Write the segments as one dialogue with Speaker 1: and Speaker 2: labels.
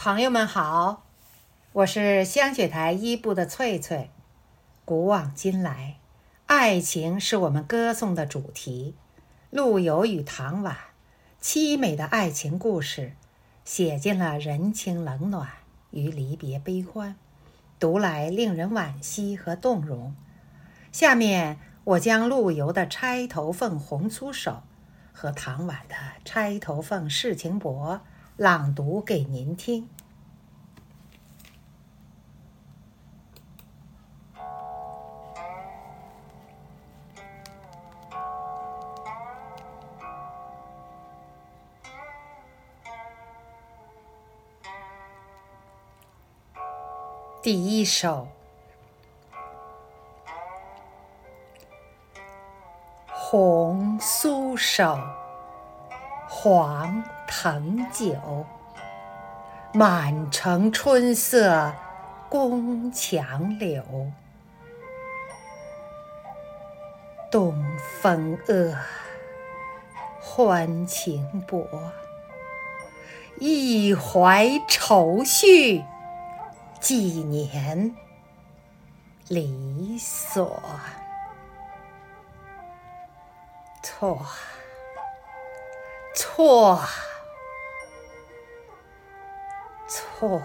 Speaker 1: 朋友们好，我是香雪台一部的翠翠。古往今来，爱情是我们歌颂的主题。陆游与唐婉凄美的爱情故事，写尽了人情冷暖与离别悲欢，读来令人惋惜和动容。下面我将陆游的《钗头凤·红酥手》和唐婉的《钗头凤·世情薄》。朗读给您听。第一首《红酥手》，黄。藤酒，满城春色宫墙柳。东风恶，欢情薄。一怀愁绪，几年离索。错，错。错，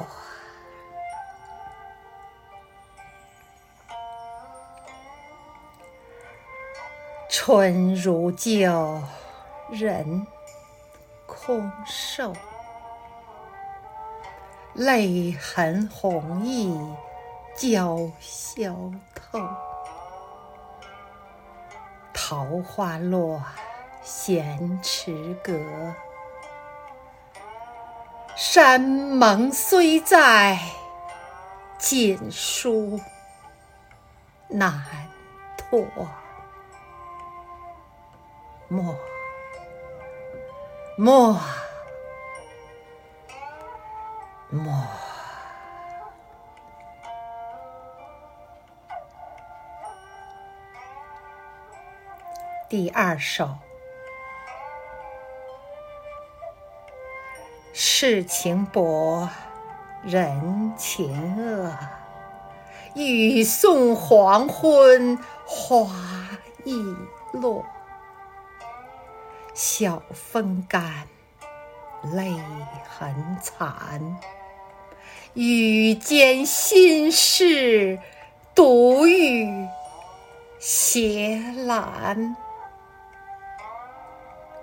Speaker 1: 春如旧，人空瘦，泪痕红浥鲛绡透。桃花落，闲池阁。山盟虽在，锦书难托。莫，莫，莫。第二首。世情薄，人情恶。雨送黄昏，花易落。晓风干，泪痕残。雨间心事，独语斜阑。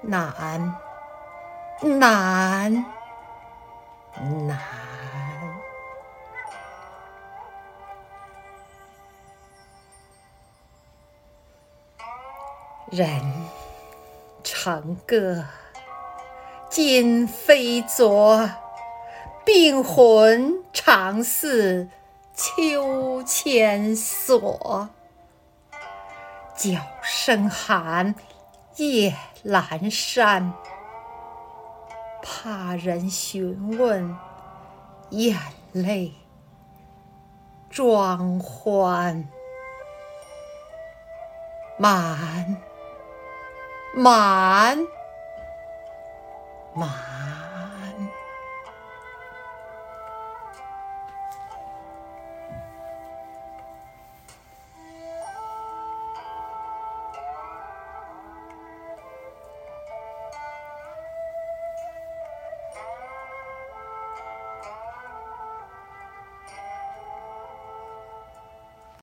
Speaker 1: 难，难。难，人成歌，今非昨，病魂常似秋千索。角声寒，夜阑珊。怕人询问，眼泪装欢，满满满。